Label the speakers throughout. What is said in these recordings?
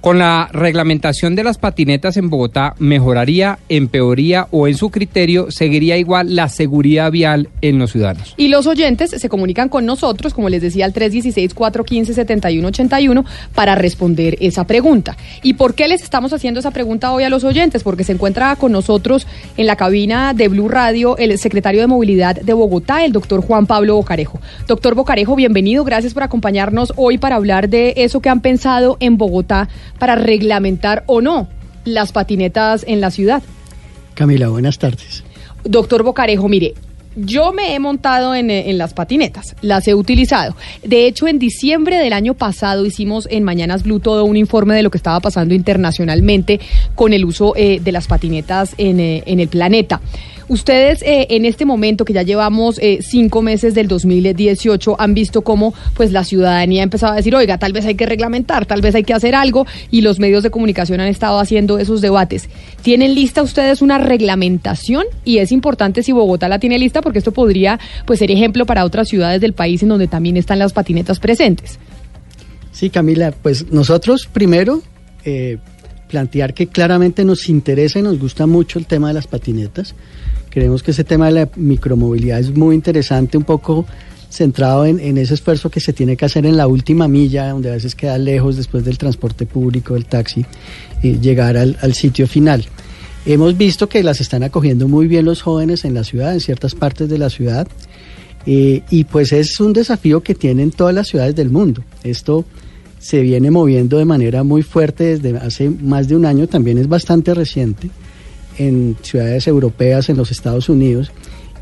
Speaker 1: Con la reglamentación de las patinetas en Bogotá, ¿mejoraría, empeoraría o en su criterio seguiría igual la seguridad vial en los ciudadanos?
Speaker 2: Y los oyentes se comunican con nosotros, como les decía, al 316-415-7181 para responder esa pregunta. ¿Y por qué les estamos haciendo esa pregunta hoy a los oyentes? Porque se encuentra con nosotros en la cabina de Blue Radio el secretario de Movilidad de Bogotá, el doctor Juan Pablo Bocarejo. Doctor Bocarejo, bienvenido, gracias por acompañarnos hoy para hablar de eso que han pensado en Bogotá para reglamentar o no las patinetas en la ciudad.
Speaker 3: Camila, buenas tardes.
Speaker 2: Doctor Bocarejo, mire, yo me he montado en, en, las patinetas, las he utilizado. De hecho, en diciembre del año pasado hicimos en Mañanas Blue todo un informe de lo que estaba pasando internacionalmente con el uso eh, de las patinetas en, eh, en el planeta. Ustedes eh, en este momento que ya llevamos eh, cinco meses del 2018 han visto cómo pues la ciudadanía ha empezado a decir, oiga, tal vez hay que reglamentar, tal vez hay que hacer algo y los medios de comunicación han estado haciendo esos debates. ¿Tienen lista ustedes una reglamentación? Y es importante si Bogotá la tiene lista porque esto podría pues ser ejemplo para otras ciudades del país en donde también están las patinetas presentes.
Speaker 3: Sí, Camila, pues nosotros primero... Eh, plantear que claramente nos interesa y nos gusta mucho el tema de las patinetas. Creemos que ese tema de la micromovilidad es muy interesante, un poco centrado en, en, ese esfuerzo que se tiene que hacer en la última milla, donde a veces queda lejos después del transporte público, del taxi, eh, llegar al, al, sitio final. Hemos visto que las están acogiendo muy bien los jóvenes en la ciudad, en ciertas partes de la ciudad, eh, y pues es un desafío que tienen todas las ciudades del mundo. Esto se viene moviendo de manera muy fuerte desde hace más de un año, también es bastante reciente en ciudades europeas, en los Estados Unidos,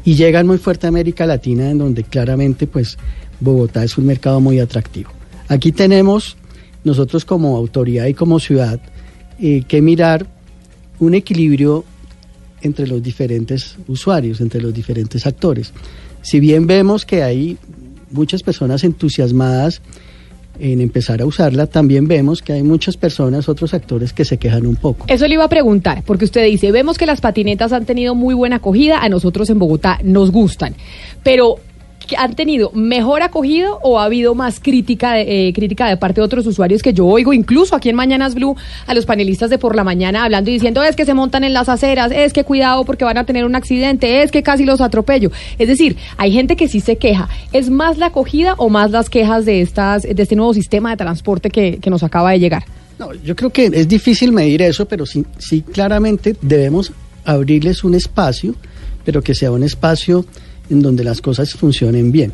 Speaker 3: y llegan muy fuerte a América Latina, en donde claramente pues Bogotá es un mercado muy atractivo. Aquí tenemos nosotros como autoridad y como ciudad eh, que mirar un equilibrio entre los diferentes usuarios, entre los diferentes actores. Si bien vemos que hay muchas personas entusiasmadas en empezar a usarla, también vemos que hay muchas personas, otros actores que se quejan un poco.
Speaker 2: Eso le iba a preguntar, porque usted dice, vemos que las patinetas han tenido muy buena acogida, a nosotros en Bogotá nos gustan, pero han tenido mejor acogido o ha habido más crítica de, eh, crítica de parte de otros usuarios que yo oigo, incluso aquí en Mañanas Blue, a los panelistas de por la mañana hablando y diciendo es que se montan en las aceras, es que cuidado porque van a tener un accidente, es que casi los atropello. Es decir, hay gente que sí se queja. ¿Es más la acogida o más las quejas de, estas, de este nuevo sistema de transporte que, que nos acaba de llegar?
Speaker 3: No, yo creo que es difícil medir eso, pero sí, sí claramente debemos abrirles un espacio, pero que sea un espacio en donde las cosas funcionen bien.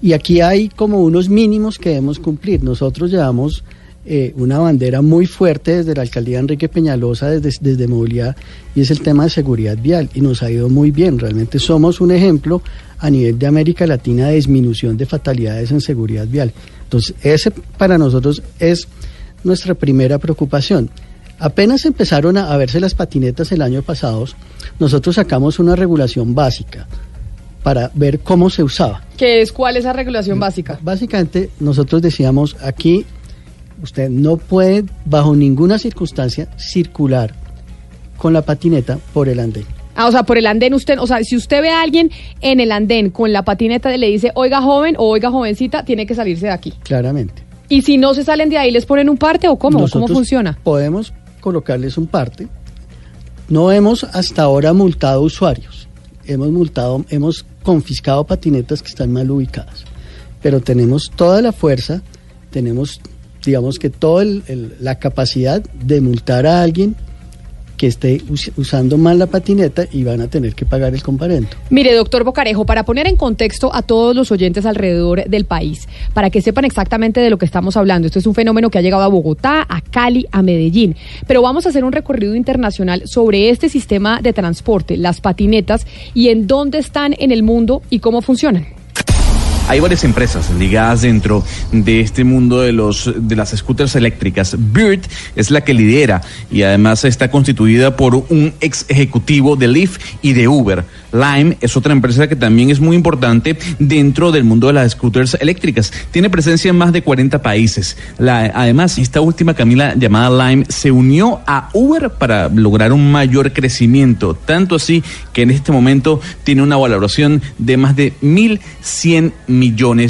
Speaker 3: Y aquí hay como unos mínimos que debemos cumplir. Nosotros llevamos eh, una bandera muy fuerte desde la alcaldía Enrique Peñalosa, desde, desde movilidad, y es el tema de seguridad vial. Y nos ha ido muy bien. Realmente somos un ejemplo a nivel de América Latina de disminución de fatalidades en seguridad vial. Entonces, ese para nosotros es nuestra primera preocupación. Apenas empezaron a, a verse las patinetas el año pasado, nosotros sacamos una regulación básica para ver cómo se usaba.
Speaker 2: ¿Qué es cuál es la regulación básica?
Speaker 3: Básicamente nosotros decíamos aquí usted no puede bajo ninguna circunstancia circular con la patineta por el andén.
Speaker 2: Ah, o sea, por el andén usted, o sea, si usted ve a alguien en el andén con la patineta y le dice, oiga joven o oiga jovencita, tiene que salirse de aquí.
Speaker 3: Claramente.
Speaker 2: ¿Y si no se salen de ahí, les ponen un parte o cómo? Nosotros ¿Cómo funciona?
Speaker 3: Podemos colocarles un parte. No hemos hasta ahora multado usuarios. Hemos multado, hemos confiscado patinetas que están mal ubicadas. Pero tenemos toda la fuerza, tenemos, digamos que toda la capacidad de multar a alguien que esté us usando mal la patineta y van a tener que pagar el comparendo.
Speaker 2: Mire, doctor Bocarejo, para poner en contexto a todos los oyentes alrededor del país, para que sepan exactamente de lo que estamos hablando, esto es un fenómeno que ha llegado a Bogotá, a Cali, a Medellín, pero vamos a hacer un recorrido internacional sobre este sistema de transporte, las patinetas, y en dónde están en el mundo y cómo funcionan.
Speaker 4: Hay varias empresas ligadas dentro de este mundo de los de las scooters eléctricas. Bird es la que lidera y además está constituida por un ex ejecutivo de Lyft y de Uber. Lime es otra empresa que también es muy importante dentro del mundo de las scooters eléctricas. Tiene presencia en más de 40 países. Además, esta última Camila llamada Lime se unió a Uber para lograr un mayor crecimiento, tanto así que en este momento tiene una valoración de más de 1.100 millones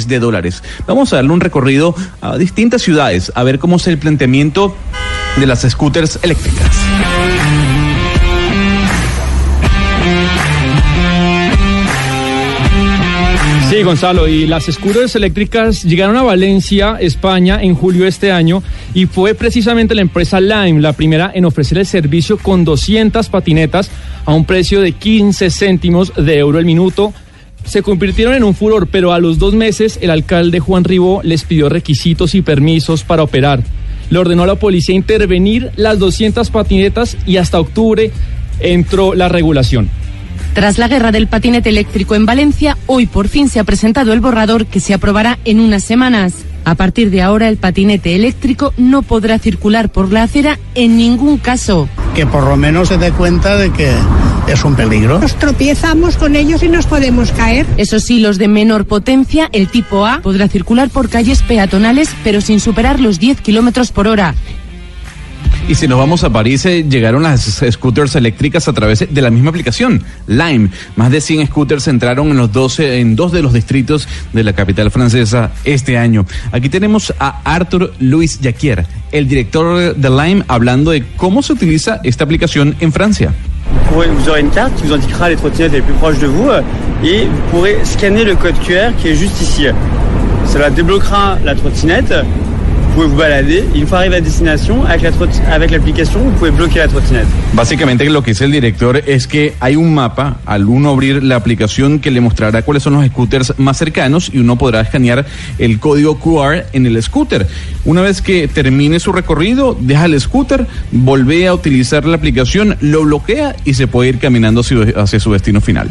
Speaker 4: de dólares. Vamos a darle un recorrido a distintas ciudades a ver cómo es el planteamiento de las scooters eléctricas.
Speaker 5: Sí, Gonzalo, y las scooters eléctricas llegaron a Valencia, España, en julio de este año y fue precisamente la empresa Lime la primera en ofrecer el servicio con 200 patinetas a un precio de 15 céntimos de euro el minuto. Se convirtieron en un furor, pero a los dos meses el alcalde Juan Ribó les pidió requisitos y permisos para operar. Le ordenó a la policía intervenir las 200 patinetas y hasta octubre entró la regulación.
Speaker 6: Tras la guerra del patinete eléctrico en Valencia, hoy por fin se ha presentado el borrador que se aprobará en unas semanas. A partir de ahora, el patinete eléctrico no podrá circular por la acera en ningún caso.
Speaker 7: Que por lo menos se dé cuenta de que es un peligro.
Speaker 8: Nos tropiezamos con ellos y nos podemos caer.
Speaker 6: Eso sí, los de menor potencia, el tipo A, podrá circular por calles peatonales, pero sin superar los 10 kilómetros por hora.
Speaker 4: Y si nos vamos a París, eh, llegaron las scooters eléctricas a través de la misma aplicación, Lime. Más de 100 scooters entraron en los 12, en dos de los distritos de la capital francesa este año. Aquí tenemos a Arthur Louis Jacquier, el director de Lime, hablando de cómo se utiliza esta aplicación en Francia.
Speaker 9: Vous aurez une carte qui vous indiquera les trottinettes les plus proches de vous euh, et vous pourrez scanner le code QR qui est juste ici. Cela débloquera la trottinette vous pouvez vous balader y une fois arrivé à destination, avec la avec l'application, vous pouvez bloquer la trottinette.
Speaker 4: Básicamente lo que dice el director es que hay un mapa al uno abrir la aplicación que le mostrará cuáles son los scooters más cercanos y uno podrá escanear el código QR en el scooter. Una vez que termine su recorrido, deja el scooter, vuelve a utilizar la aplicación, lo bloquea y se puede ir caminando hacia su destino final.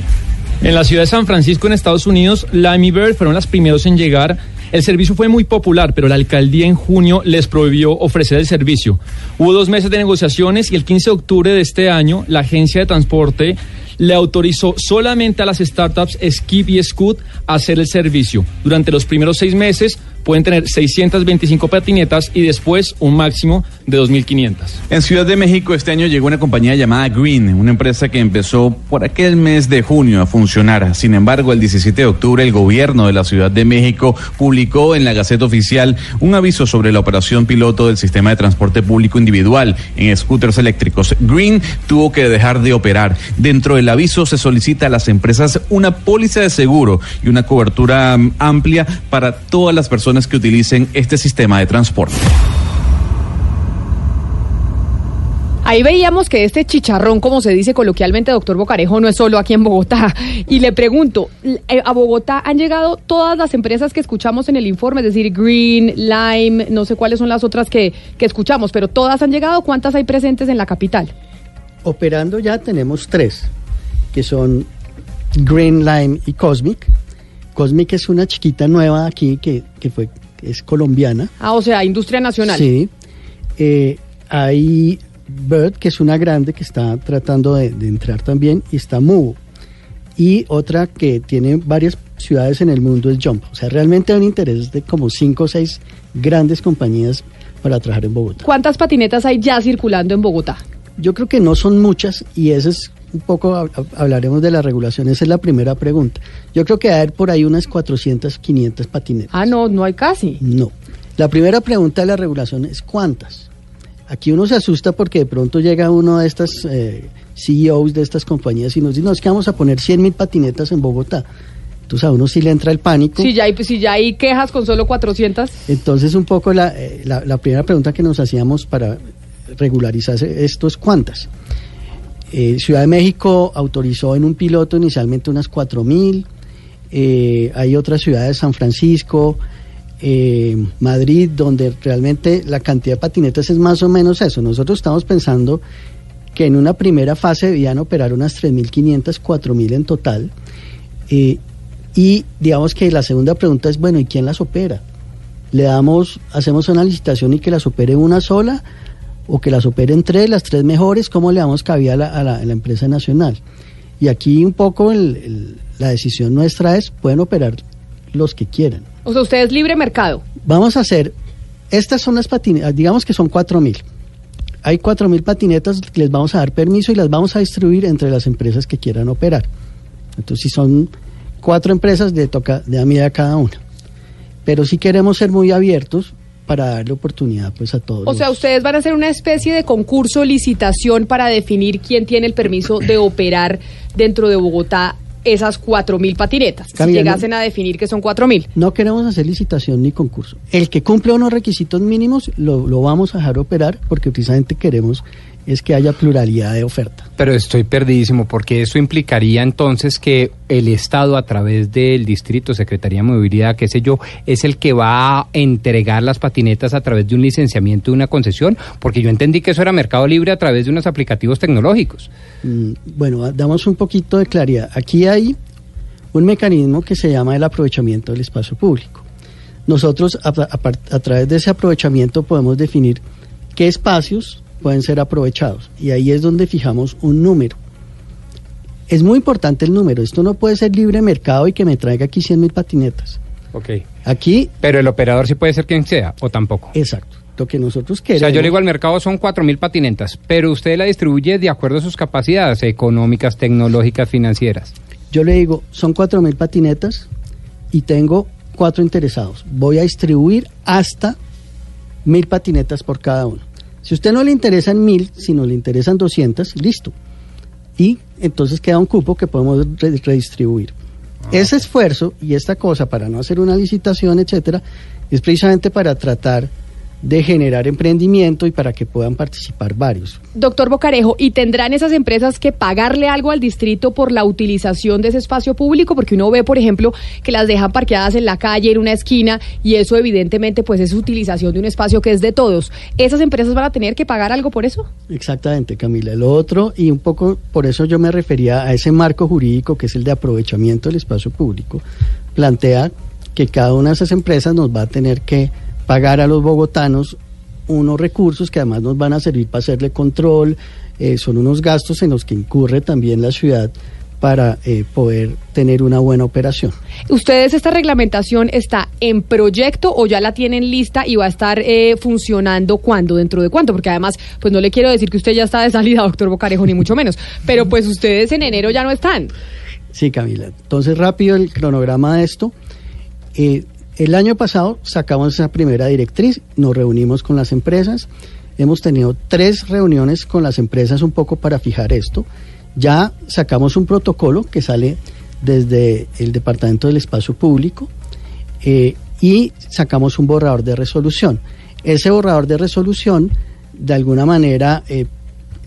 Speaker 5: En la ciudad de San Francisco, en Estados Unidos, Lime Bird fueron las primeros en llegar el servicio fue muy popular, pero la alcaldía en junio les prohibió ofrecer el servicio. Hubo dos meses de negociaciones y el 15 de octubre de este año la agencia de transporte le autorizó solamente a las startups Skip y Scoot a hacer el servicio. Durante los primeros seis meses pueden tener 625 patinetas y después un máximo de 2.500.
Speaker 4: En Ciudad de México este año llegó una compañía llamada Green, una empresa que empezó por aquel mes de junio a funcionar. Sin embargo, el 17 de octubre el gobierno de la Ciudad de México publicó en la Gaceta Oficial un aviso sobre la operación piloto del sistema de transporte público individual en scooters eléctricos. Green tuvo que dejar de operar. Dentro del aviso se solicita a las empresas una póliza de seguro y una cobertura mm, amplia para todas las personas que utilicen este sistema de transporte.
Speaker 2: Ahí veíamos que este chicharrón, como se dice coloquialmente, doctor Bocarejo, no es solo aquí en Bogotá. Y le pregunto, eh, ¿a Bogotá han llegado todas las empresas que escuchamos en el informe? Es decir, Green, Lime, no sé cuáles son las otras que, que escuchamos, pero todas han llegado. ¿Cuántas hay presentes en la capital?
Speaker 3: Operando ya tenemos tres, que son Green, Lime y Cosmic. Cosmic es una chiquita nueva aquí que, fue, es colombiana.
Speaker 2: Ah, o sea, industria nacional.
Speaker 3: Sí. Eh, hay Bird, que es una grande que está tratando de, entrar también, y está Mubo. Y otra que tiene varias ciudades en el mundo es Jump. O sea, realmente hay un interés de como cinco o seis grandes compañías para trabajar en Bogotá.
Speaker 2: ¿Cuántas patinetas hay ya circulando en Bogotá?
Speaker 3: Yo creo que no son muchas y ese es un poco hablaremos de la regulación. Esa es la primera pregunta. Yo creo que hay por ahí unas 400, 500 patinetas.
Speaker 2: Ah, no, no hay casi.
Speaker 3: No. La primera pregunta de la regulación es ¿cuántas? Aquí uno se asusta porque de pronto llega uno de estas eh, CEOs de estas compañías y nos dice, no, es que vamos a poner 100 mil patinetas en Bogotá. Entonces a uno sí le entra el pánico.
Speaker 2: Si ya hay, si ya hay quejas con solo 400.
Speaker 3: Entonces un poco la, eh, la, la primera pregunta que nos hacíamos para regularizar esto es ¿cuántas? Eh, Ciudad de México autorizó en un piloto inicialmente unas 4.000, eh, hay otras ciudades, San Francisco, eh, Madrid, donde realmente la cantidad de patinetas es más o menos eso. Nosotros estamos pensando que en una primera fase debían operar unas 3.500, 4.000 en total. Y digamos que la segunda pregunta es, bueno, ¿y quién las opera? ¿Le damos, hacemos una licitación y que las opere una sola? ¿O que las operen tres, las tres mejores? ¿Cómo le damos cabida a la, a la- a la empresa nacional? Y aquí un poco el- el- la decisión nuestra es, pueden operar los que quieran.
Speaker 2: O sea, usted es libre mercado.
Speaker 3: Vamos a hacer, estas son las patinetas, digamos que son 4.000. Hay 4.000 patinetas que les vamos a dar permiso y las vamos a distribuir entre las empresas que quieran operar. Entonces, si son cuatro empresas, le toca de a cada una. Pero sí queremos ser muy abiertos para darle oportunidad pues a todos.
Speaker 2: O sea, ustedes van a hacer una especie de concurso, licitación para definir quién tiene el permiso de operar dentro de Bogotá esas 4.000 patinetas.
Speaker 3: Camila,
Speaker 2: si
Speaker 3: no-
Speaker 2: llegasen a definir que son 4.000.
Speaker 3: No queremos hacer licitación ni concurso. El que cumple unos requisitos mínimos lo, lo vamos a dejar operar porque precisamente queremos es que haya pluralidad de oferta.
Speaker 1: Pero estoy perdidísimo porque eso implicaría entonces que el Estado a través del distrito, Secretaría de Movilidad, qué sé yo, es el que va a entregar las patinetas a través de un licenciamiento de una concesión, porque yo entendí que eso era mercado libre a través de unos aplicativos tecnológicos.
Speaker 3: Mm, Bueno, a- damos un poquito de claridad. Aquí hay un mecanismo que se llama el aprovechamiento del espacio público. Nosotros a, a par- a través de ese aprovechamiento podemos definir qué espacios pueden ser aprovechados y ahí es donde fijamos un número. Es muy importante el número. Esto no puede ser libre mercado y que me traiga aquí 100 mil patinetas.
Speaker 1: Ok.
Speaker 3: Aquí,
Speaker 1: Pero el operador sí puede ser quien sea, o tampoco.
Speaker 3: exacto. Lo que nosotros
Speaker 1: O
Speaker 3: queremos.
Speaker 1: sea, yo le digo al mercado son 4.000 patinetas, pero usted la distribuye de acuerdo a sus capacidades económicas, tecnológicas, financieras.
Speaker 3: Yo le digo, son cuatro mil patinetas y tengo cuatro interesados. Voy a distribuir hasta mil patinetas por cada uno. Si a usted no le interesan mil, sino le interesan 200, listo. Y entonces queda un cupo que podemos re- redistribuir. Ese esfuerzo y esta cosa para no hacer una licitación, etcétera, es precisamente para tratar de generar emprendimiento y para que puedan participar varios.
Speaker 2: Doctor Bocarejo, ¿y tendrán esas empresas que pagarle algo al distrito por la utilización de ese espacio público? Porque uno ve, por ejemplo, que las dejan parqueadas en la calle, en una esquina, y eso evidentemente pues es utilización de un espacio que es de todos. ¿Esas empresas van a tener que pagar algo por eso?
Speaker 3: Exactamente, Camila. Lo otro, y un poco por eso yo me refería a ese marco jurídico que es el de aprovechamiento del espacio público, plantea que cada una de esas empresas nos va a tener que pagar a los bogotanos unos recursos que además nos van a servir para hacerle control, eh, son unos gastos en los que incurre también la ciudad para eh, poder tener una buena operación.
Speaker 2: ¿Ustedes esta reglamentación está en proyecto o ya la tienen lista y va a estar eh, funcionando cuándo, dentro de cuánto? Porque además, pues no le quiero decir que usted ya está de salida, doctor Bocarejo, ni mucho menos, pero pues ustedes en enero ya no están.
Speaker 3: Sí, Camila. Entonces, rápido el cronograma de esto. Eh, el año pasado sacamos esa primera directriz, nos reunimos con las empresas, hemos tenido tres reuniones con las empresas un poco para fijar esto. Ya sacamos un protocolo que sale desde el Departamento del Espacio Público eh, y sacamos un borrador de resolución. Ese borrador de resolución, de alguna manera, eh,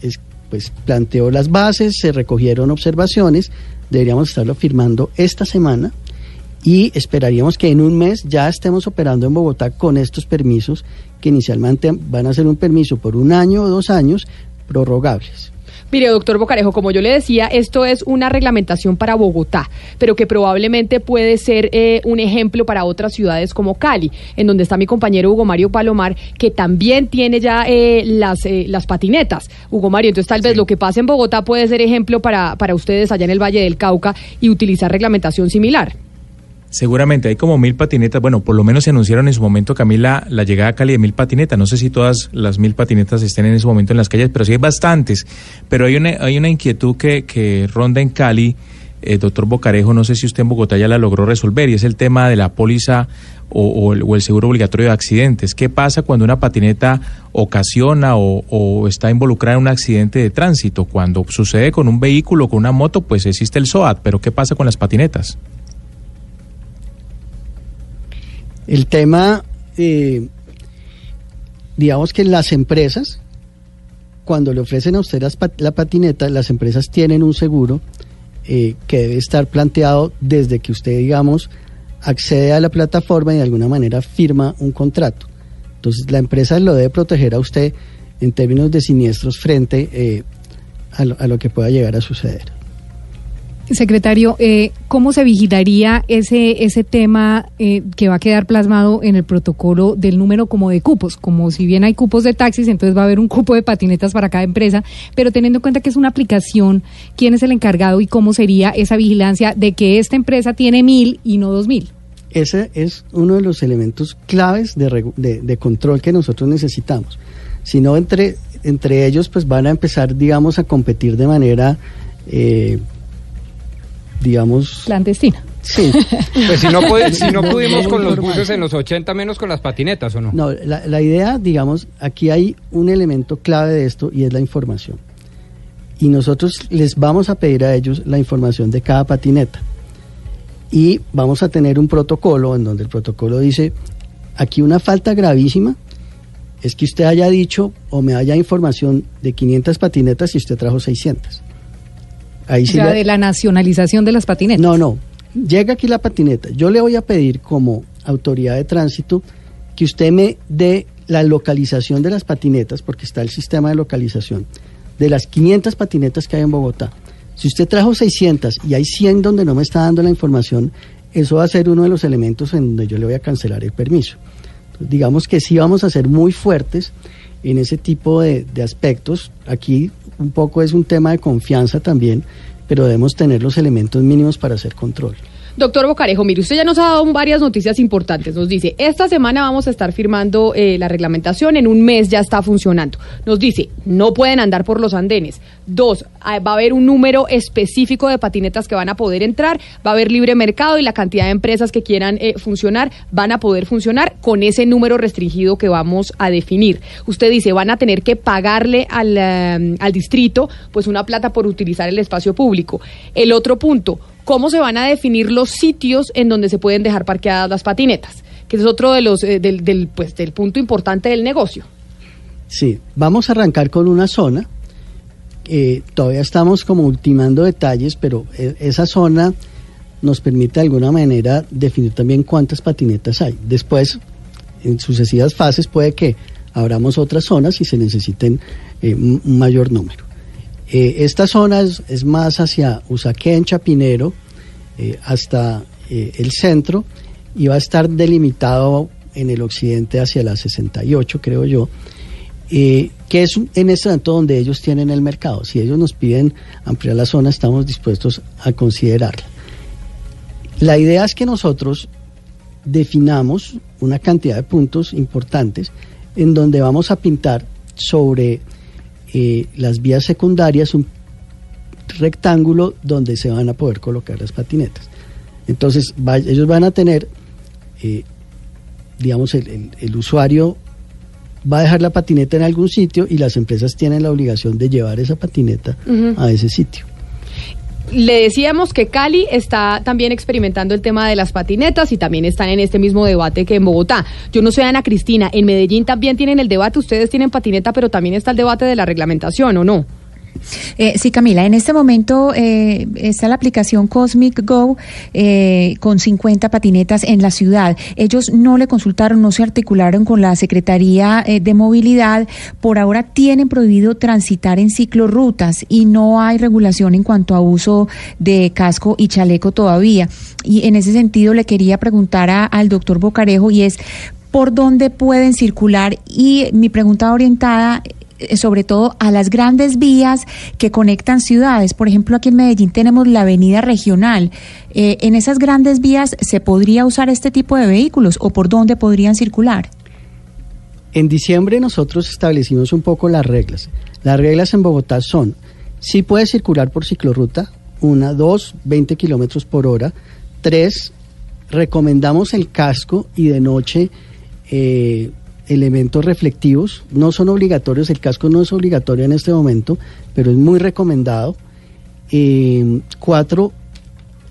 Speaker 3: es- pues planteó las bases, se recogieron observaciones, deberíamos estarlo firmando esta semana y esperaríamos que en un mes ya estemos operando en Bogotá con estos permisos que inicialmente van a ser un permiso por un año o dos años prorrogables.
Speaker 2: Mire, doctor Bocarejo, como yo le decía, esto es una reglamentación para Bogotá, pero que probablemente puede ser eh, un ejemplo para otras ciudades como Cali, en donde está mi compañero Hugo Mario Palomar, que también tiene ya eh, las, eh, las patinetas. Hugo Mario, entonces tal vez lo que pasa en Bogotá puede ser ejemplo para, para ustedes allá en el Valle del Cauca y utilizar reglamentación similar.
Speaker 10: Seguramente hay como mil patinetas. Bueno, por lo menos se anunciaron en su momento, Camila, la llegada a Cali de mil patinetas. No sé si todas las mil patinetas estén en ese momento en las calles, pero sí hay bastantes. Pero hay una, hay una inquietud que, que ronda en Cali, eh, doctor Bocarejo, no sé si usted en Bogotá ya la logró resolver, y es el tema de la póliza o, el seguro obligatorio de accidentes. ¿Qué pasa cuando una patineta ocasiona o, o está involucrada en un accidente de tránsito? Cuando sucede con un vehículo, con una moto, pues existe el SOAT, pero ¿qué pasa con las patinetas?
Speaker 3: El tema, eh, digamos que las empresas, cuando le ofrecen a usted las la patineta, las empresas tienen un seguro eh, que debe estar planteado desde que usted, digamos, accede a la plataforma y de alguna manera firma un contrato. Entonces, la empresa lo debe proteger a usted en términos de siniestros frente eh, a lo que pueda llegar a suceder.
Speaker 2: Secretario, eh, ¿cómo se vigilaría ese ese tema eh, que va a quedar plasmado en el protocolo del número como de cupos? Como si bien hay cupos de taxis, entonces va a haber un cupo de patinetas para cada empresa, pero teniendo en cuenta que es una aplicación, ¿quién es el encargado y cómo sería esa vigilancia de que esta empresa tiene mil y no dos mil?
Speaker 3: Ese es uno de los elementos claves de, de- de control que nosotros necesitamos. Si no, entre, entre ellos pues van a empezar, digamos, a competir de manera, eh, digamos...
Speaker 2: Clandestina.
Speaker 3: Sí.
Speaker 1: Pues si no, puede- si no pudimos con los buses en los 80, menos con las patinetas, ¿o no?
Speaker 3: No, la, la idea, digamos, aquí hay un elemento clave de esto y es la información. Y nosotros les vamos a pedir a ellos la información de cada patineta. Y vamos a tener un protocolo en donde el protocolo dice, aquí una falta gravísima es que usted haya dicho o me haya información de 500 patinetas y usted trajo 600. Ahí sí le-
Speaker 2: de la nacionalización de las patinetas.
Speaker 3: no, no. Llega aquí la patineta. Yo le voy a pedir como autoridad de tránsito que usted me dé la localización de las patinetas, porque está el sistema de localización, de las 500 patinetas que hay en Bogotá. Si usted trajo 600 y hay 100 donde no me está dando la información, eso va a ser uno de los elementos en donde yo le voy a cancelar el permiso. Entonces, digamos que sí vamos a ser muy fuertes en ese tipo de, de aspectos. Aquí un poco es un tema de confianza también, pero debemos tener los elementos mínimos para hacer control.
Speaker 2: Doctor Bocarejo, mire, usted ya nos ha dado varias noticias importantes. Nos dice, esta semana vamos a estar firmando eh, la reglamentación, en un mes ya está funcionando. Nos dice, no pueden andar por los andenes. Dos, ah, va a haber un número específico de patinetas que van a poder entrar, va a haber libre mercado y la cantidad de empresas que quieran eh, funcionar van a poder funcionar con ese número restringido que vamos a definir. Usted dice, van a tener que pagarle al, eh, al distrito pues una plata por utilizar el espacio público. El otro punto, cómo se van a definir los sitios en donde se pueden dejar parqueadas las patinetas, que es otro de los eh, del, pues del punto importante del negocio.
Speaker 3: Sí, vamos a arrancar con una zona. eh, todavía estamos como ultimando detalles, pero eh, esa zona nos permite de alguna manera definir también cuántas patinetas hay. Después, en sucesivas fases, puede que abramos otras zonas y se necesiten eh, un un mayor número. Eh, esta zona es, más hacia Usaquén, Chapinero, eh, hasta eh, el centro y va a estar delimitado en el occidente hacia la 68, creo yo, que es en ese momento donde ellos tienen el mercado. Si ellos nos piden ampliar la zona, estamos dispuestos a considerarla. La idea es que nosotros definamos una cantidad de puntos importantes en donde vamos a pintar sobre eh, las vías secundarias un rectángulo donde se van a poder colocar las patinetas. Entonces, va- ellos van a tener, eh, digamos, el, el- el usuario va a dejar la patineta en algún sitio y las empresas tienen la obligación de llevar esa patineta a ese sitio.
Speaker 2: Le decíamos que Cali está también experimentando el tema de las patinetas y también están en este mismo debate que en Bogotá. Yo no sé, Ana Cristina, en Medellín también tienen el debate, ustedes tienen patineta, pero también está el debate de la reglamentación, ¿o no?
Speaker 11: Eh, sí, Camila, en este momento eh, está la aplicación Cosmic Go eh, con 50 patinetas en la ciudad. Ellos no le consultaron, no se articularon con la Secretaría eh, de Movilidad. Por ahora tienen prohibido transitar en ciclorrutas y no hay regulación en cuanto a uso de casco y chaleco todavía. Y en ese sentido le quería preguntar a- al doctor Bocarejo y es por dónde pueden circular y mi pregunta orientada sobre todo a las grandes vías que conectan ciudades. Por ejemplo, aquí en Medellín tenemos la avenida regional. Eh, ¿En esas grandes vías se podría usar este tipo de vehículos o por dónde podrían circular?
Speaker 3: En diciembre nosotros establecimos un poco las reglas. Las reglas en Bogotá son, sí puede circular por ciclorruta, una, dos, 20 kilómetros por hora, tres, recomendamos el casco y de noche eh, elementos reflectivos, no son obligatorios, el casco no es obligatorio en este momento, pero es muy recomendado. Eh, cuatro,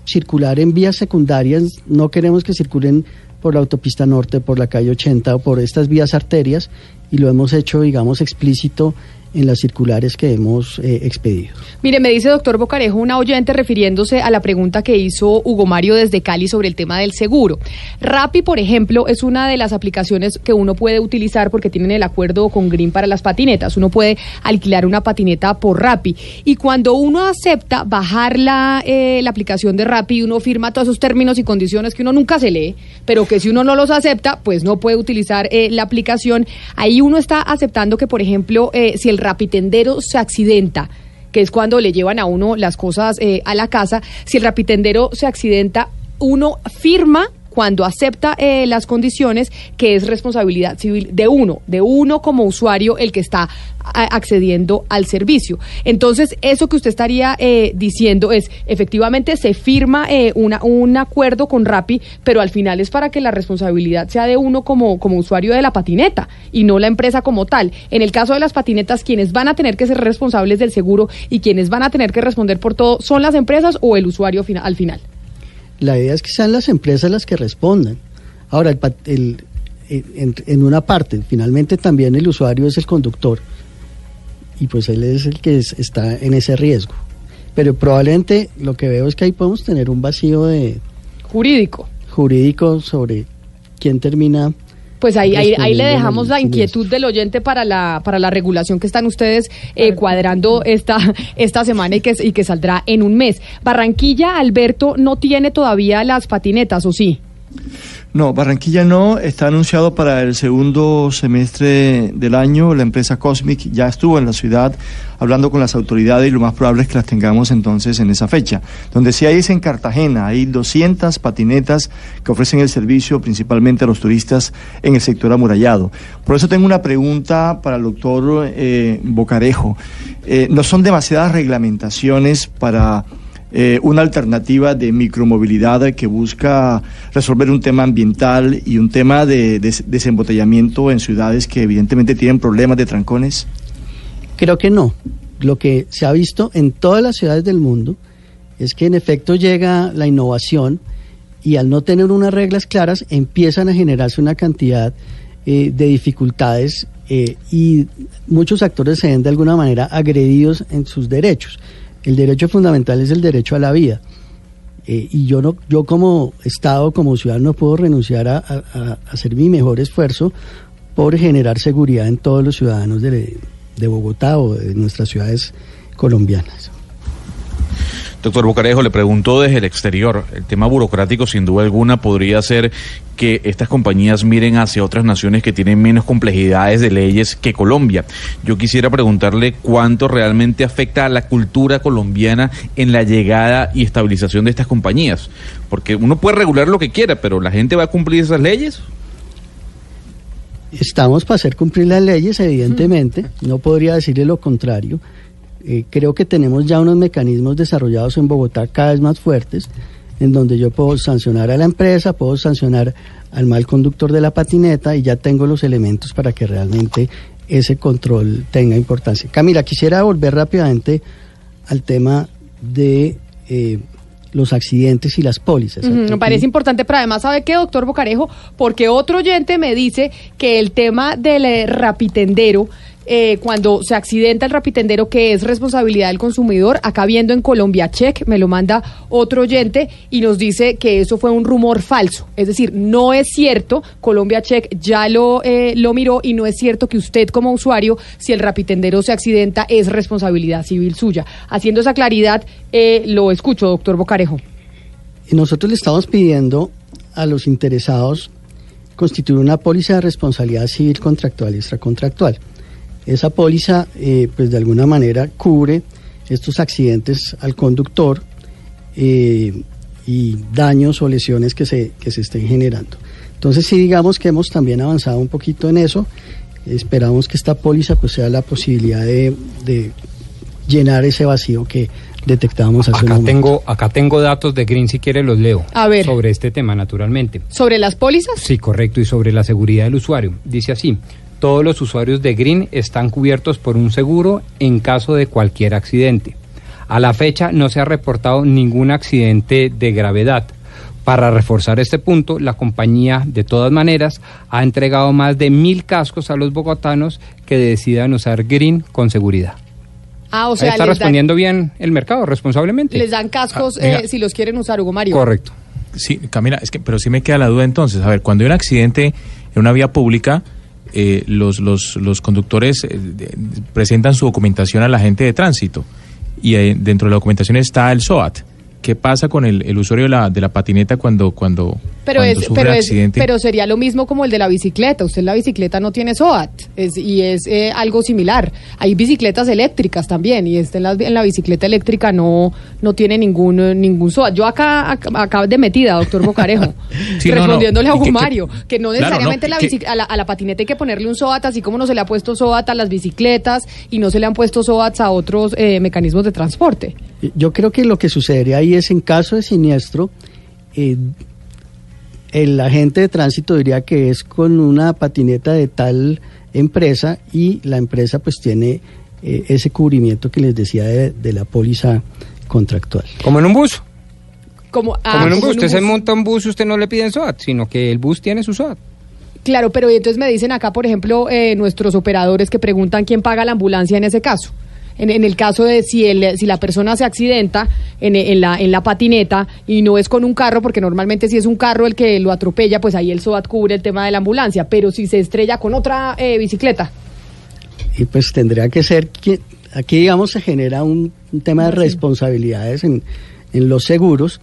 Speaker 3: circular en vías secundarias, no queremos que circulen por la autopista norte, por la calle 80 o por estas vías arterias y lo hemos hecho, digamos, explícito en las circulares que hemos eh, expedido.
Speaker 2: Mire, me dice doctor Bocarejo, una oyente refiriéndose a la pregunta que hizo Hugo Mario desde Cali sobre el tema del seguro. Rappi, por ejemplo, es una de las aplicaciones que uno puede utilizar porque tienen el acuerdo con Green para las patinetas. Uno puede alquilar una patineta por Rappi. Y cuando uno acepta bajar la, eh, la aplicación de Rappi, uno firma todos esos términos y condiciones que uno nunca se lee, pero que si uno no los acepta, pues no puede utilizar eh, la aplicación. Ahí uno está aceptando que, por ejemplo, si el rapitendero se accidenta, que es cuando le llevan a uno las cosas eh, a la casa, si el rapitendero se accidenta, uno firma cuando acepta eh, las condiciones que es responsabilidad civil de uno, de uno como usuario el que está accediendo al servicio. Entonces, eso que usted estaría eh, diciendo es, efectivamente, se firma eh, una, un acuerdo con Rappi, pero al final es para que la responsabilidad sea de uno como, como usuario de la patineta y no la empresa como tal. En el caso de las patinetas, quienes van a tener que ser responsables del seguro y quienes van a tener que responder por todo, ¿son las empresas o el usuario fina- al final?
Speaker 3: La idea es que sean las empresas las que respondan. Ahora, el, el- en, en una parte, finalmente también el usuario es el conductor y pues él es el que es- está en ese riesgo. Pero probablemente lo que veo es que ahí podemos tener un vacío de
Speaker 2: Jurídico.
Speaker 3: jurídico sobre quién termina.
Speaker 2: Pues ahí, ahí, ahí le dejamos la inquietud del oyente para la, para la regulación que están ustedes eh, cuadrando esta, esta semana y que, y que saldrá en un mes. Barranquilla, Alberto, no tiene todavía las patinetas, ¿o sí?
Speaker 12: No, Barranquilla no, está anunciado para el segundo semestre del año. La empresa Cosmic ya estuvo en la ciudad hablando con las autoridades y lo más probable es que las tengamos entonces en esa fecha. Donde sí hay es en Cartagena, hay 200 patinetas que ofrecen el servicio principalmente a los turistas en el sector amurallado. Por eso tengo una pregunta para el doctor eh, Bocarejo. Eh, ¿No son demasiadas reglamentaciones para eh, una alternativa de micromovilidad que busca resolver un tema ambiental y un tema de, des- desembotellamiento en ciudades que evidentemente tienen problemas de trancones?
Speaker 3: Creo que no. Lo que se ha visto en todas las ciudades del mundo es que en efecto llega la innovación y al no tener unas reglas claras empiezan a generarse una cantidad eh, de dificultades eh, y muchos actores se ven de alguna manera agredidos en sus derechos. El derecho fundamental es el derecho a la vida. Eh, y yo no, yo como Estado, como ciudadano, no puedo renunciar a, hacer mi mejor esfuerzo por generar seguridad en todos los ciudadanos de Bogotá o de nuestras ciudades colombianas.
Speaker 4: Doctor Bocarejo, le pregunto desde el exterior. El tema burocrático, sin duda alguna, podría ser que estas compañías miren hacia otras naciones que tienen menos complejidades de leyes que Colombia. Yo quisiera preguntarle cuánto realmente afecta a la cultura colombiana en la llegada y estabilización de estas compañías. Porque uno puede regular lo que quiera, pero ¿la gente va a cumplir esas leyes?
Speaker 3: Estamos para hacer cumplir las leyes, evidentemente, no podría decirle lo contrario. Eh, creo que tenemos ya unos mecanismos desarrollados en Bogotá cada vez más fuertes, en donde yo puedo sancionar a la empresa, puedo sancionar al mal conductor de la patineta y ya tengo los elementos para que realmente ese control tenga importancia. Camila, quisiera volver rápidamente al tema de eh, los accidentes y las pólizas.
Speaker 2: Me parece importante, pero además, ¿sabe qué, doctor Bocarejo? Porque otro oyente me dice que el tema del eh, rapitendero, eh, cuando se accidenta el rapitendero, que es responsabilidad del consumidor, acá viendo en Colombia Check, me lo manda otro oyente y nos dice que eso fue un rumor falso. Es decir, no es cierto, Colombia Check ya lo, eh, lo miró y no es cierto que usted como usuario, si el rapitendero se accidenta, es responsabilidad civil suya. Haciendo esa claridad, eh, lo escucho, doctor Bocarejo.
Speaker 3: Y nosotros le estamos pidiendo a los interesados constituir una póliza de responsabilidad civil contractual y extracontractual. Esa póliza, eh, pues de alguna manera cubre estos accidentes al conductor eh, y daños o lesiones que se, que se estén generando. Entonces sí digamos que hemos también avanzado un poquito en eso. Esperamos que esta póliza pues sea la posibilidad de, de llenar ese vacío que detectábamos hace un
Speaker 1: Acá
Speaker 3: momento.
Speaker 1: tengo, acá tengo datos de Green, si quiere los leo.
Speaker 2: A ver.
Speaker 1: Sobre este tema, naturalmente.
Speaker 2: ¿Sobre las pólizas?
Speaker 1: Sí, correcto, y sobre la seguridad del usuario. Dice así, todos los usuarios de Green están cubiertos por un seguro en caso de cualquier accidente. A la fecha no se ha reportado ningún accidente de gravedad. Para reforzar este punto, la compañía, de todas maneras, ha entregado más de mil cascos a los bogotanos que decidan usar Green con seguridad.
Speaker 2: Ah, o
Speaker 1: Ahí
Speaker 2: sea,
Speaker 1: está
Speaker 2: dan,
Speaker 1: respondiendo bien el mercado, responsablemente.
Speaker 2: les dan cascos
Speaker 10: Ah,
Speaker 2: eh, si los quieren usar, Hugo Mario.
Speaker 1: Correcto.
Speaker 10: Sí, Camila, es que, pero sí me queda la duda entonces. A ver, cuando hay un accidente en una vía pública, eh, los, los, los conductores eh, presentan su documentación a la gente de tránsito y eh, dentro de la documentación está el SOAT. ¿Qué pasa con el, el usuario de la, de la patineta cuando, cuando,
Speaker 2: Pero,
Speaker 10: cuando
Speaker 2: es,
Speaker 10: sufre
Speaker 2: pero, es, pero sería lo mismo como el de la bicicleta. Usted en la bicicleta no tiene SOAT es- y es eh, algo similar. Hay bicicletas eléctricas también y este en, la, en la bicicleta eléctrica no, no tiene ningún, eh, ningún SOAT. Yo acá, acá, acá de metida, doctor Bocarejo,
Speaker 10: Sí, no, no.
Speaker 2: respondiéndole a
Speaker 10: ¿Y
Speaker 2: Hugo
Speaker 10: qué- qué-
Speaker 2: Mario, que no
Speaker 10: Claro, no,
Speaker 2: necesariamente la
Speaker 10: que-
Speaker 2: bici- a, la, a la patineta hay que ponerle un SOAT, así como no se le ha puesto SOAT a las bicicletas y no se le han puesto SOATs a otros eh, mecanismos de transporte.
Speaker 3: Yo creo que lo que sucedería ahí es en caso de siniestro, eh, el agente de tránsito diría que es con una patineta de tal empresa y la empresa pues tiene eh, ese cubrimiento que les decía de, de la póliza contractual.
Speaker 1: Como en un bus.
Speaker 2: Como, ah,
Speaker 1: Como en un
Speaker 2: como
Speaker 1: bus. Usted se monta un bus, usted no le piden SOAT, sino que el bus tiene su SOAT.
Speaker 2: Claro, pero entonces me dicen acá, por ejemplo, eh, nuestros operadores que preguntan quién paga la ambulancia en ese caso. En, en el caso de si, el, si la persona se accidenta en, en la, en la patineta y no es con un carro, porque normalmente si es un carro el que lo atropella, pues ahí el SOAT cubre el tema de la ambulancia, pero si se estrella con otra eh, bicicleta.
Speaker 3: Y pues tendría que ser, quien- aquí digamos se genera un, un tema de responsabilidades en, en los seguros,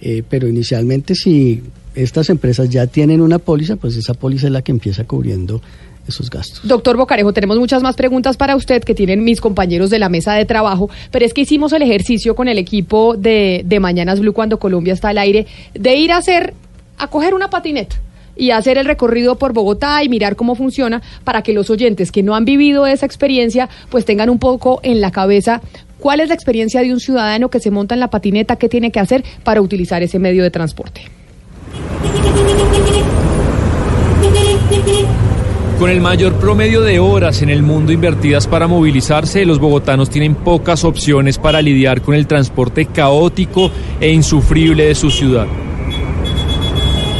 Speaker 3: eh, pero inicialmente si estas empresas ya tienen una póliza, pues esa póliza es la que empieza cubriendo esos gastos.
Speaker 2: Doctor Bocarejo, tenemos muchas más preguntas para usted que tienen mis compañeros de la mesa de trabajo, pero es que hicimos el ejercicio con el equipo de, de Mañanas Blue cuando Colombia está al aire, de ir a hacer, a coger una patineta y hacer el recorrido por Bogotá y mirar cómo funciona para que los oyentes que no han vivido esa experiencia pues tengan un poco en la cabeza cuál es la experiencia de un ciudadano que se monta en la patineta, qué tiene que hacer para utilizar ese medio de transporte.
Speaker 5: Con el mayor promedio de horas en el mundo invertidas para movilizarse, los bogotanos tienen pocas opciones para lidiar con el transporte caótico e insufrible de su ciudad.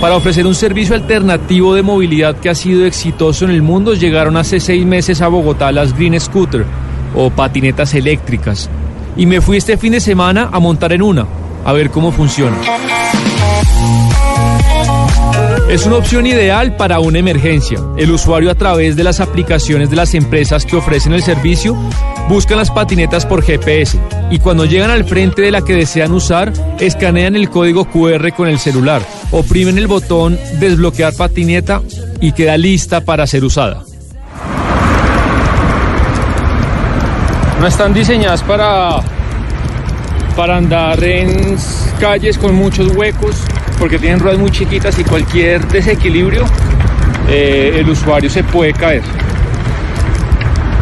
Speaker 5: Para ofrecer un servicio alternativo de movilidad que ha sido exitoso en el mundo, llegaron hace seis meses a Bogotá las Green Scooter o patinetas eléctricas. Y me fui este fin de semana a montar en una, a ver cómo funciona. Es una opción ideal para una emergencia. El usuario a través de las aplicaciones de las empresas que ofrecen el servicio buscan las patinetas por GPS y cuando llegan al frente de la que desean usar, escanean el código QR con el celular, oprimen el botón desbloquear patineta y queda lista para ser usada. No están diseñadas para, para andar en calles con muchos huecos porque tienen ruedas muy chiquitas y cualquier desequilibrio eh, el usuario se puede caer.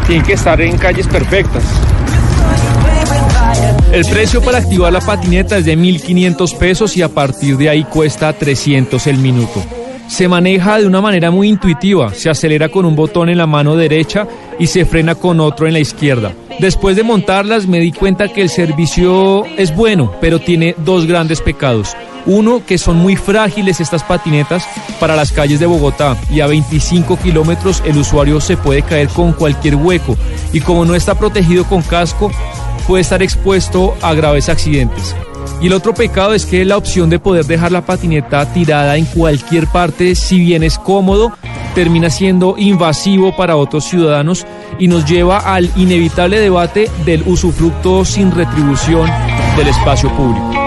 Speaker 5: Tienen que estar en calles perfectas. El precio para activar la patineta es de 1.500 pesos y a partir de ahí cuesta 300 el minuto. Se maneja de una manera muy intuitiva, se acelera con un botón en la mano derecha y se frena con otro en la izquierda. Después de montarlas me di cuenta que el servicio es bueno, pero tiene dos grandes pecados. Uno, que son muy frágiles estas patinetas para las calles de Bogotá y a 25 kilómetros el usuario se puede caer con cualquier hueco y como no está protegido con casco, puede estar expuesto a graves accidentes. Y el otro pecado es que la opción de poder dejar la patineta tirada en cualquier parte, si bien es cómodo, termina siendo invasivo para otros ciudadanos y nos lleva al inevitable debate del usufructo sin retribución del espacio público.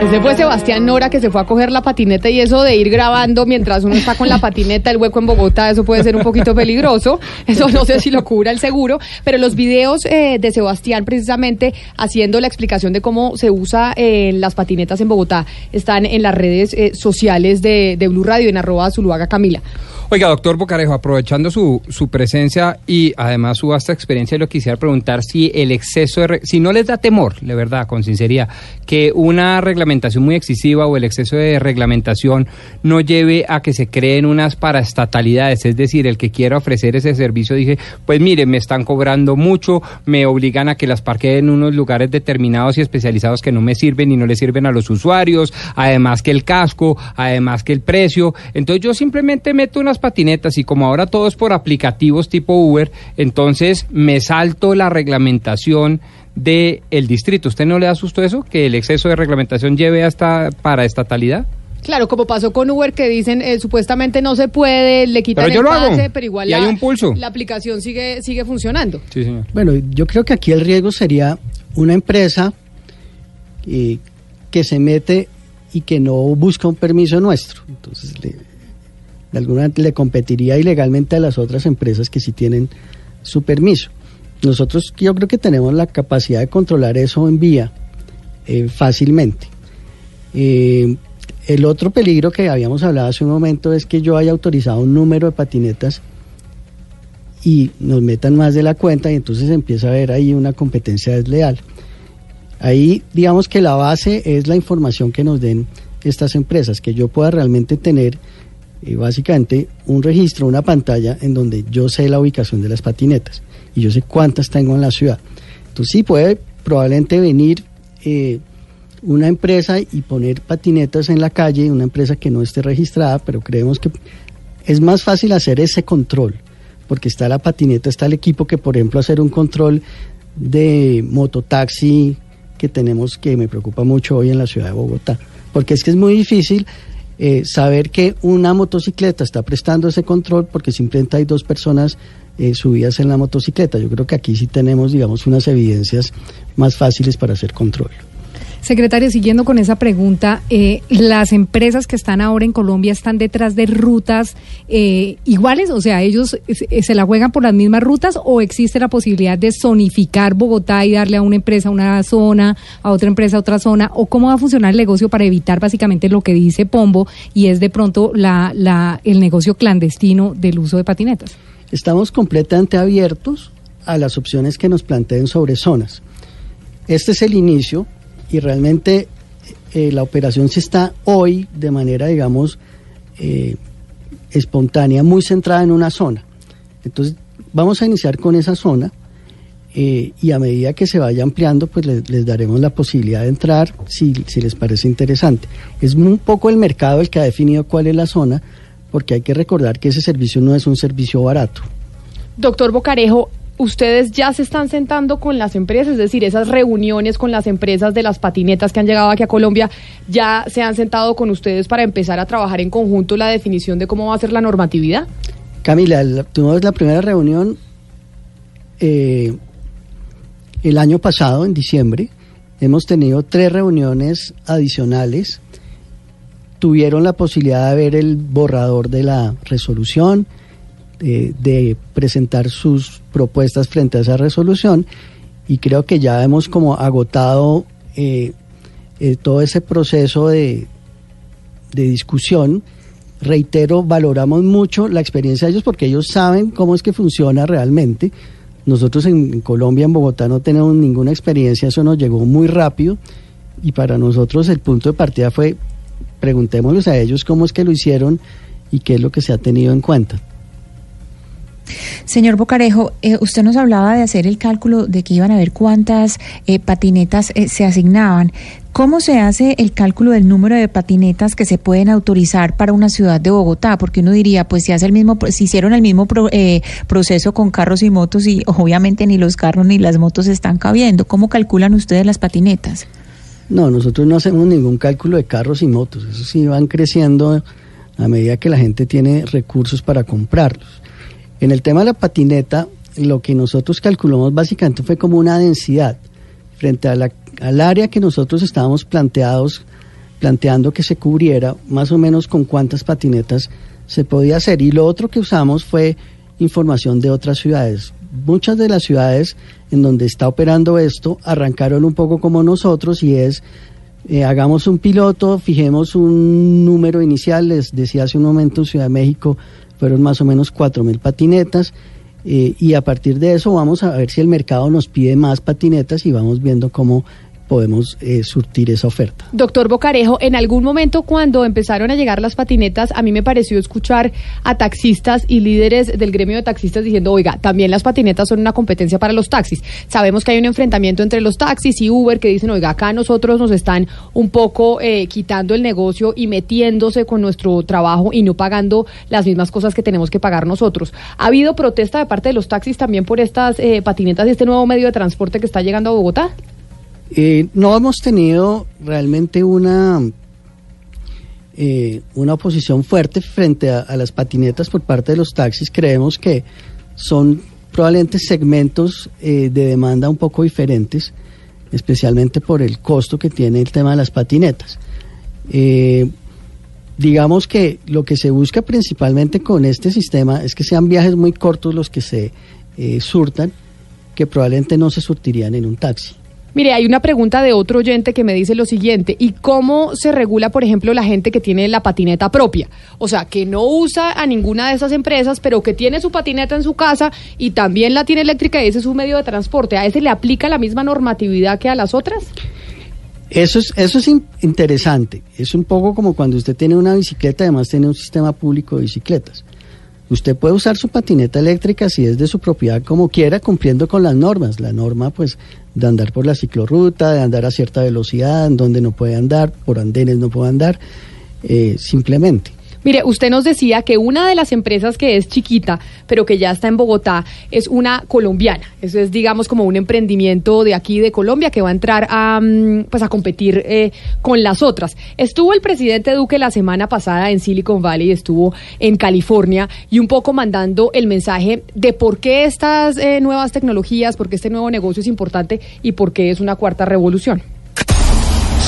Speaker 2: Ese fue Sebastián Nora que se fue a coger la patineta y eso de ir grabando mientras uno está con la patineta, el hueco en Bogotá, eso puede ser un poquito peligroso. Eso no sé si lo cubra el seguro, pero los videos eh, de Sebastián precisamente haciendo la explicación de cómo se usa eh, las patinetas en Bogotá están en las redes eh, sociales de, de Blue Radio en arroba Zuluaga Camila.
Speaker 1: Oiga, doctor Bocarejo, aprovechando su, su presencia y además su vasta experiencia, lo quisiera preguntar si el exceso de... si no les da temor, de verdad, con sinceridad, que una reglamentación muy excesiva o el exceso de reglamentación no lleve a que se creen unas paraestatalidades, es decir, el que quiera ofrecer ese servicio dice, pues mire, me están cobrando mucho, me obligan a que las parquee en unos lugares determinados y especializados que no me sirven y no le sirven a los usuarios, además que el casco, además que el precio. Entonces yo simplemente meto unas patinetas y como ahora todo es por aplicativos tipo Uber, entonces me salto la reglamentación del el distrito. ¿Usted no le da susto eso? ¿Que el exceso de reglamentación lleve hasta para estatalidad?
Speaker 2: Claro, como pasó con Uber que dicen eh, supuestamente no se puede, le quitan
Speaker 1: Pero yo
Speaker 2: el
Speaker 1: lo hago.
Speaker 2: pase, pero igual
Speaker 1: Y
Speaker 2: la,
Speaker 1: hay un pulso.
Speaker 2: la aplicación sigue sigue funcionando.
Speaker 1: Sí, señor.
Speaker 3: Bueno, yo creo que aquí el riesgo sería una empresa eh, que se mete y que no busca un permiso nuestro. Entonces, le, de alguna manera le competiría ilegalmente a las otras empresas que sí tienen su permiso. Nosotros yo creo que tenemos la capacidad de controlar eso en vía eh, fácilmente. Eh, el otro peligro que habíamos hablado hace un momento es que yo haya autorizado un número de patinetas y nos metan más de la cuenta y entonces empieza a haber ahí una competencia desleal. Ahí digamos que la base es la información que nos den estas empresas, que yo pueda realmente tener eh, básicamente un registro, una pantalla en donde yo sé la ubicación de las patinetas y yo sé cuántas tengo en la ciudad. Entonces sí puede probablemente venir eh, una empresa y poner patinetas en la calle, una empresa que no esté registrada, pero creemos que es más fácil hacer ese control, porque está la patineta, está el equipo que, por ejemplo, hacer un control de mototaxi que tenemos, que me preocupa mucho hoy en la ciudad de Bogotá, porque es que es muy difícil eh, saber que una motocicleta está prestando ese control porque simplemente hay dos personas eh, subidas en la motocicleta. Yo creo que aquí sí tenemos, digamos, unas evidencias más fáciles para hacer control.
Speaker 13: Secretario, siguiendo con esa pregunta, eh, ¿las empresas que están ahora en Colombia están detrás de rutas eh, iguales? O sea, ¿ellos eh, se la juegan por las mismas rutas o existe la posibilidad de zonificar Bogotá y darle a una empresa una zona, a otra empresa otra zona? ¿O cómo va a funcionar el negocio para evitar básicamente lo que dice Pombo y es de pronto la, la, el negocio clandestino del uso de patinetas?
Speaker 3: Estamos completamente abiertos a las opciones que nos planteen sobre zonas. Este es el inicio y realmente eh, la operación se está hoy de manera, digamos, eh, espontánea, muy centrada en una zona. Entonces, vamos a iniciar con esa zona eh, y a medida que se vaya ampliando, pues les, les daremos la posibilidad de entrar si, si les parece interesante. Es un poco el mercado el que ha definido cuál es la zona, porque hay que recordar que ese servicio no es un servicio barato.
Speaker 2: Doctor Bocarejo, ustedes ya se están sentando con las empresas, es decir, esas reuniones con las empresas de las patinetas que han llegado aquí a Colombia, ya se han sentado con ustedes para empezar a trabajar en conjunto la definición de cómo va a ser la normatividad.
Speaker 3: Camila, la- tuvimos la primera reunión eh, el año pasado, en diciembre. Hemos tenido tres reuniones adicionales. Tuvieron la posibilidad de ver el borrador de la resolución, eh, de presentar sus propuestas frente a esa resolución y creo que ya hemos como agotado eh, eh, todo ese proceso de, de discusión. Reitero, valoramos mucho la experiencia de ellos porque ellos saben cómo es que funciona realmente. Nosotros en, en Colombia, en Bogotá, no tenemos ninguna experiencia, eso nos llegó muy rápido y para nosotros el punto de partida fue preguntémosles a ellos cómo es que lo hicieron y qué es lo que se ha tenido en cuenta.
Speaker 11: Señor Bocarejo, eh, usted nos hablaba de hacer el cálculo de que iban a ver cuántas eh, patinetas eh, se asignaban. ¿Cómo se hace el cálculo del número de patinetas que se pueden autorizar para una ciudad de Bogotá? Porque uno diría, pues si hace el mismo, si hicieron el mismo pro- eh, proceso con carros y motos y obviamente ni los carros ni las motos están cabiendo. ¿Cómo calculan ustedes las patinetas?
Speaker 3: No, nosotros no hacemos ningún cálculo de carros y motos, eso sí van creciendo a medida que la gente tiene recursos para comprarlos. En el tema de la patineta, lo que nosotros calculamos básicamente fue como una densidad frente a la- al área que nosotros estábamos planteados, planteando que se cubriera, más o menos con cuántas patinetas se podía hacer. Y lo otro que usamos fue información de otras ciudades. Muchas de las ciudades en donde está operando esto arrancaron un poco como nosotros y es eh, hagamos un piloto, fijemos un número inicial, les decía hace un momento en Ciudad de México fueron más o menos 4.000 patinetas. eh, y a partir de eso vamos a ver si el mercado nos pide más patinetas y vamos viendo cómo podemos eh, surtir esa oferta.
Speaker 2: Doctor Bocarejo, en algún momento cuando empezaron a llegar las patinetas, a mí me pareció escuchar a taxistas y líderes del gremio de taxistas diciendo, oiga, también las patinetas son una competencia para los taxis. Sabemos que hay un enfrentamiento entre los taxis y Uber que dicen, oiga, acá nosotros nos están un poco eh, quitando el negocio y metiéndose con nuestro trabajo y no pagando las mismas cosas que tenemos que pagar nosotros. ¿Ha habido protesta de parte de los taxis también por estas eh, patinetas y este nuevo medio de transporte que está llegando a Bogotá?
Speaker 3: Eh, no hemos tenido realmente una, eh, una oposición fuerte frente a, las patinetas por parte de los taxis. Creemos que son probablemente segmentos eh, de demanda un poco diferentes, especialmente por el costo que tiene el tema de las patinetas. Digamos que lo que se busca principalmente con este sistema es que sean viajes muy cortos los que se surtan, que probablemente no se surtirían en un taxi.
Speaker 2: Mire, hay una pregunta de otro oyente que me dice lo siguiente, ¿y cómo se regula, por ejemplo, la gente que tiene la patineta propia? O sea, que no usa a ninguna de esas empresas, pero que tiene su patineta en su casa y también la tiene eléctrica y ese es su medio de transporte. ¿A ese le aplica la misma normatividad que a las otras?
Speaker 3: Eso es, eso es in- interesante. Es un poco como cuando usted tiene una bicicleta, además tiene un sistema público de bicicletas. Usted puede usar su patineta eléctrica si es de su propiedad como quiera, cumpliendo con las normas. La norma, pues, de andar por la ciclorruta, de andar a cierta velocidad, en donde no puede andar, por andenes no puede andar, eh, simplemente.
Speaker 2: Mire, usted nos decía que una de las empresas que es chiquita, pero que ya está en Bogotá, es una colombiana. Eso es, digamos, como un emprendimiento de aquí de Colombia que va a entrar a, mm, pues, a competir eh, con las otras. Estuvo el presidente Duque la semana pasada en Silicon Valley, estuvo en California y un poco mandando el mensaje de por qué estas eh, nuevas tecnologías, por qué este nuevo negocio es importante y por qué es una cuarta revolución.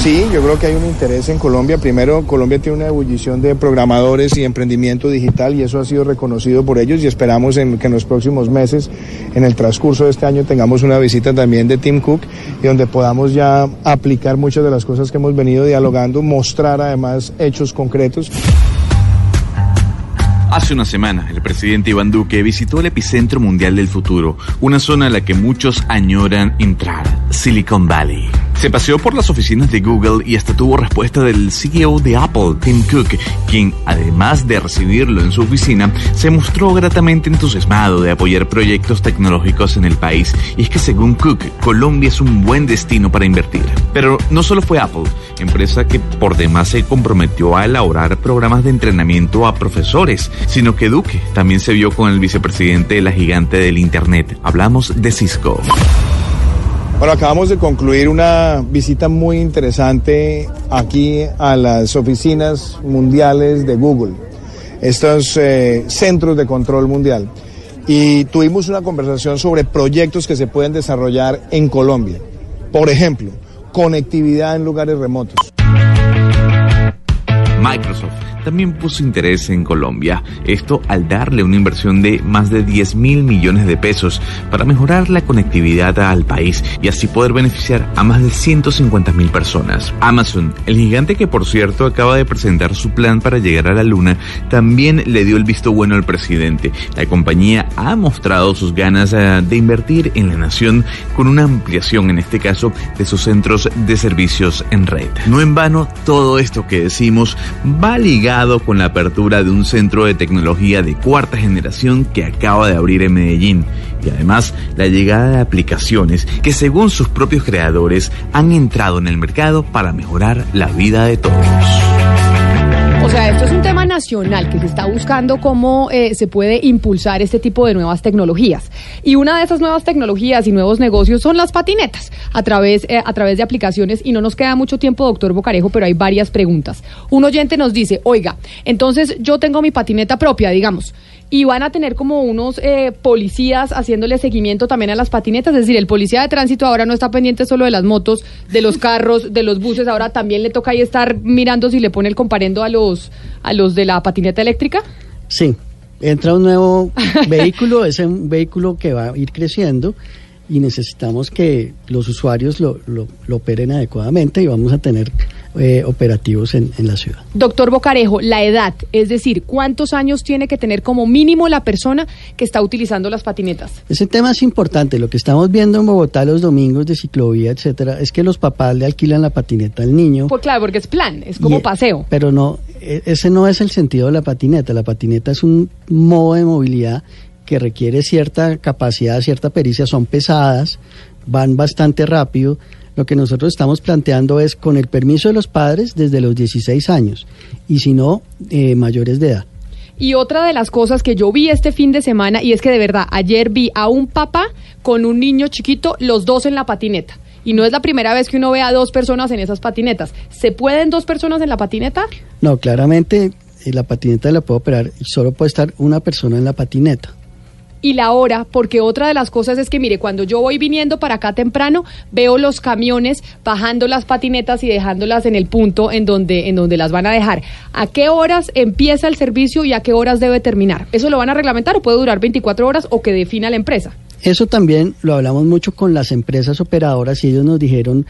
Speaker 14: Sí, yo creo que hay un interés en Colombia. Primero, Colombia tiene una ebullición de programadores y emprendimiento digital y eso ha sido reconocido por ellos y esperamos que en los próximos meses, en el transcurso de este año, tengamos una visita también de Tim Cook y donde podamos ya aplicar muchas de las cosas que hemos venido dialogando, mostrar además hechos concretos.
Speaker 4: Hace una semana, el presidente Iván Duque visitó el epicentro mundial del futuro, una zona a la que muchos añoran entrar, Silicon Valley. Se paseó por las oficinas de Google y hasta tuvo respuesta del CEO de Apple, Tim Cook, quien, además de recibirlo en su oficina, se mostró gratamente entusiasmado de apoyar proyectos tecnológicos en el país. Y es que según Cook, Colombia es un buen destino para invertir. Pero no solo fue Apple, empresa que por demás se comprometió a elaborar programas de entrenamiento a profesores, sino que Duque también se vio con el vicepresidente de la gigante del Internet. Hablamos de Cisco.
Speaker 14: Bueno, acabamos de concluir una visita muy interesante aquí a las oficinas mundiales de Google, estos eh, centros de control mundial. Y tuvimos una conversación sobre proyectos que se pueden desarrollar en Colombia. Por ejemplo, conectividad en lugares remotos.
Speaker 4: Microsoft también puso interés en Colombia, esto al darle una inversión de más de 10 mil millones de pesos para mejorar la conectividad al país y así poder beneficiar a más de 150 mil personas. Amazon, el gigante que por cierto acaba de presentar su plan para llegar a la luna, también le dio el visto bueno al presidente. La compañía ha mostrado sus ganas eh, de invertir en la nación con una ampliación, en este caso, de sus centros de servicios en red. No en vano, todo esto que decimos va ligado con la apertura de un centro de tecnología de cuarta generación que acaba de abrir en Medellín y además la llegada de aplicaciones que según sus propios creadores han entrado en el mercado para mejorar la vida de todos.
Speaker 2: O sea, esto es un tema nacional que se está buscando cómo eh, se puede impulsar este tipo de nuevas tecnologías. Y una de esas nuevas tecnologías y nuevos negocios son las patinetas a través, eh, a través de aplicaciones. Y no nos queda mucho tiempo, doctor Bocarejo, pero hay varias preguntas. Un oyente nos dice, oiga, entonces yo tengo mi patineta propia, digamos, y van a tener como unos eh, policías haciéndole seguimiento también a las patinetas. Es decir, el policía de tránsito ahora no está pendiente solo de las motos, de los carros, de los buses, ahora también le toca ahí estar mirando si le pone el comparendo a los, a los de la patineta eléctrica.
Speaker 3: Sí, entra un nuevo vehículo, es un vehículo que va a ir creciendo y necesitamos que los usuarios lo, lo, lo operen adecuadamente y vamos a tener eh, operativos en, en la ciudad.
Speaker 2: Doctor Bocarejo, la edad, es decir, ¿cuántos años tiene que tener como mínimo la persona que está utilizando las patinetas?
Speaker 3: Ese tema es importante. Lo que estamos viendo en Bogotá los domingos de ciclovía, etcétera, es que los papás le alquilan la patineta al niño.
Speaker 2: Pues claro, porque es plan, es como
Speaker 3: Y-
Speaker 2: paseo.
Speaker 3: Pero no, e- ese no es el sentido de la patineta. La patineta es un modo de movilidad que requiere cierta capacidad, cierta pericia. Son pesadas, van bastante rápido. Lo que nosotros estamos planteando es con el permiso de los padres desde los 16 años y si no, eh, mayores de edad.
Speaker 2: Y otra de las cosas que yo vi este fin de semana, y es que de verdad, ayer vi a un papá con un niño chiquito, los dos en la patineta. Y no es la primera vez que uno ve a dos personas en esas patinetas. ¿Se pueden dos personas en la patineta?
Speaker 3: No, claramente eh, la patineta la puede operar y solo puede estar una persona en la patineta.
Speaker 2: Y la hora, porque otra de las cosas es que, mire, cuando yo voy viniendo para acá temprano, veo los camiones bajando las patinetas y dejándolas en el punto en donde, en donde las van a dejar. ¿A qué horas empieza el servicio y a qué horas debe terminar? ¿Eso lo van a reglamentar o puede durar 24 horas o que defina la empresa?
Speaker 3: Eso también lo hablamos mucho con las empresas operadoras y ellos nos dijeron,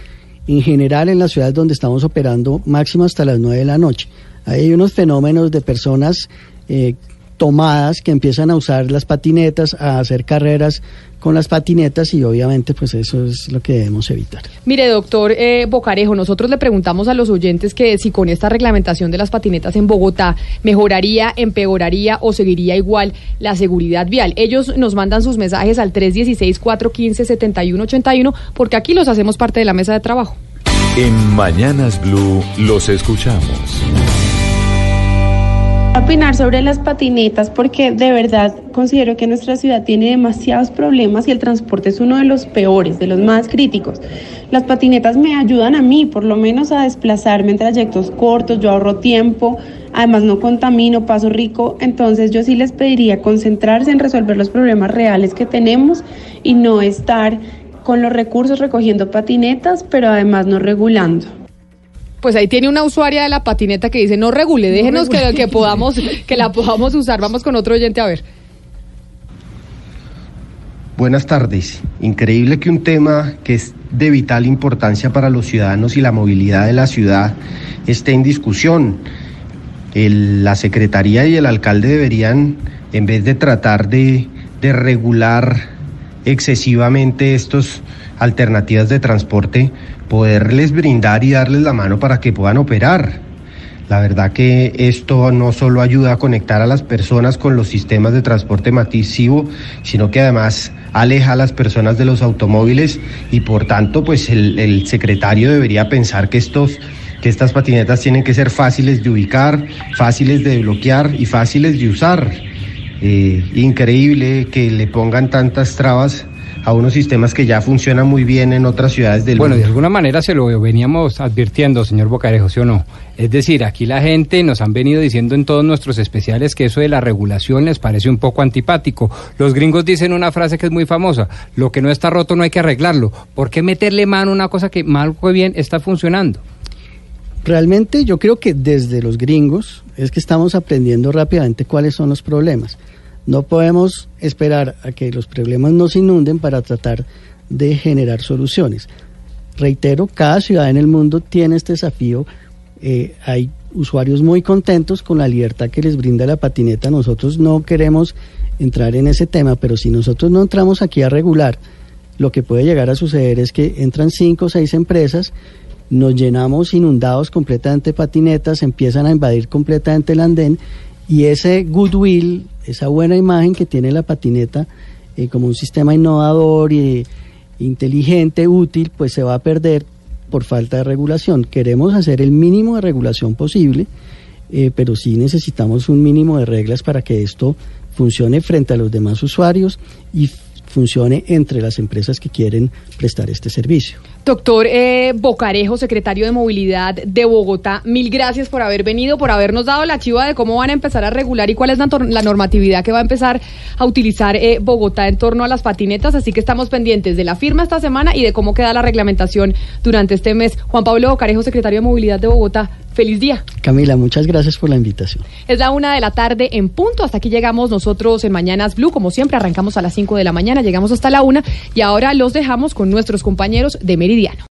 Speaker 3: en general en las ciudades donde estamos operando, máximo hasta las 9 de la noche. Hay unos fenómenos de personas eh, tomadas que empiezan a usar las patinetas, a hacer carreras con las patinetas y obviamente pues eso es lo que debemos evitar.
Speaker 2: Mire, doctor eh, Bocarejo, nosotros le preguntamos a los oyentes que si con esta reglamentación de las patinetas en Bogotá mejoraría, empeoraría o seguiría igual la seguridad vial. Ellos nos mandan sus mensajes al 316-415-7181 porque aquí los hacemos parte de la mesa de trabajo.
Speaker 15: En Mañanas Blue los escuchamos.
Speaker 16: Opinar sobre las patinetas porque de verdad considero que nuestra ciudad tiene demasiados problemas y el transporte es uno de los peores, de los más críticos. Las patinetas me ayudan a mí, por lo menos a desplazarme en trayectos cortos, yo ahorro tiempo, además no contamino, paso rico, entonces yo sí les pediría concentrarse en resolver los problemas reales que tenemos y no estar con los recursos recogiendo patinetas, pero además no regulando.
Speaker 2: Pues ahí tiene una usuaria de la patineta que dice, no regule, déjenos que, que podamos, que la podamos usar. Vamos con otro oyente a ver.
Speaker 17: Buenas tardes. Increíble que un tema que es de vital importancia para los ciudadanos y la movilidad de la ciudad esté en discusión. El- la Secretaría y el alcalde deberían, en vez de tratar de, de regular excesivamente estas alternativas de transporte, poderles brindar y darles la mano para que puedan operar. La verdad que esto no solo ayuda a conectar a las personas con los sistemas de transporte masivo, sino que además aleja a las personas de los automóviles y por tanto pues el, secretario debería pensar que estos que estas patinetas tienen que ser fáciles de ubicar, fáciles de bloquear y fáciles de usar. Eh, increíble que le pongan tantas trabas a unos sistemas que ya funcionan muy bien en otras ciudades del
Speaker 1: Bueno, de
Speaker 17: mundo.
Speaker 1: alguna manera se lo veníamos advirtiendo, señor Bocarejo, ¿sí o no? Es decir, aquí la gente nos han venido diciendo en todos nuestros especiales que eso de la regulación les parece un poco antipático. Los gringos dicen una frase que es muy famosa, lo que no está roto no hay que arreglarlo. ¿Por qué meterle mano a una cosa que mal o bien está funcionando?
Speaker 3: Realmente yo creo que desde los gringos es que estamos aprendiendo rápidamente cuáles son los problemas. No podemos esperar a que los problemas nos inunden para tratar de generar soluciones. Reitero, cada ciudad en el mundo tiene este desafío. Eh, hay usuarios muy contentos con la libertad que les brinda la patineta. Nosotros no queremos entrar en ese tema, pero si nosotros no entramos aquí a regular, lo que puede llegar a suceder es que entran cinco o seis empresas, nos llenamos inundados completamente de patinetas, empiezan a invadir completamente el andén y ese goodwill, esa buena imagen que tiene la patineta eh, como un sistema innovador y inteligente, útil, pues se va a perder por falta de regulación. Queremos hacer el mínimo de regulación posible, eh, pero sí necesitamos un mínimo de reglas para que esto funcione frente a los demás usuarios y funcione entre las empresas que quieren prestar este servicio.
Speaker 2: Doctor eh, Bocarejo, secretario de Movilidad de Bogotá, mil gracias por haber venido, por habernos dado la chiva de cómo van a empezar a regular y cuál es la, normatividad que va a empezar a utilizar eh, Bogotá en torno a las patinetas. Así que estamos pendientes de la firma esta semana y de cómo queda la reglamentación durante este mes. Juan Pablo Bocarejo, secretario de Movilidad de Bogotá, feliz día.
Speaker 3: Camila, muchas gracias por la invitación.
Speaker 2: Es la una de la tarde en punto. Hasta aquí llegamos nosotros en Mañanas Blue. Como siempre, arrancamos a las cinco de la mañana, llegamos hasta la una y ahora los dejamos con nuestros compañeros de Meridiano.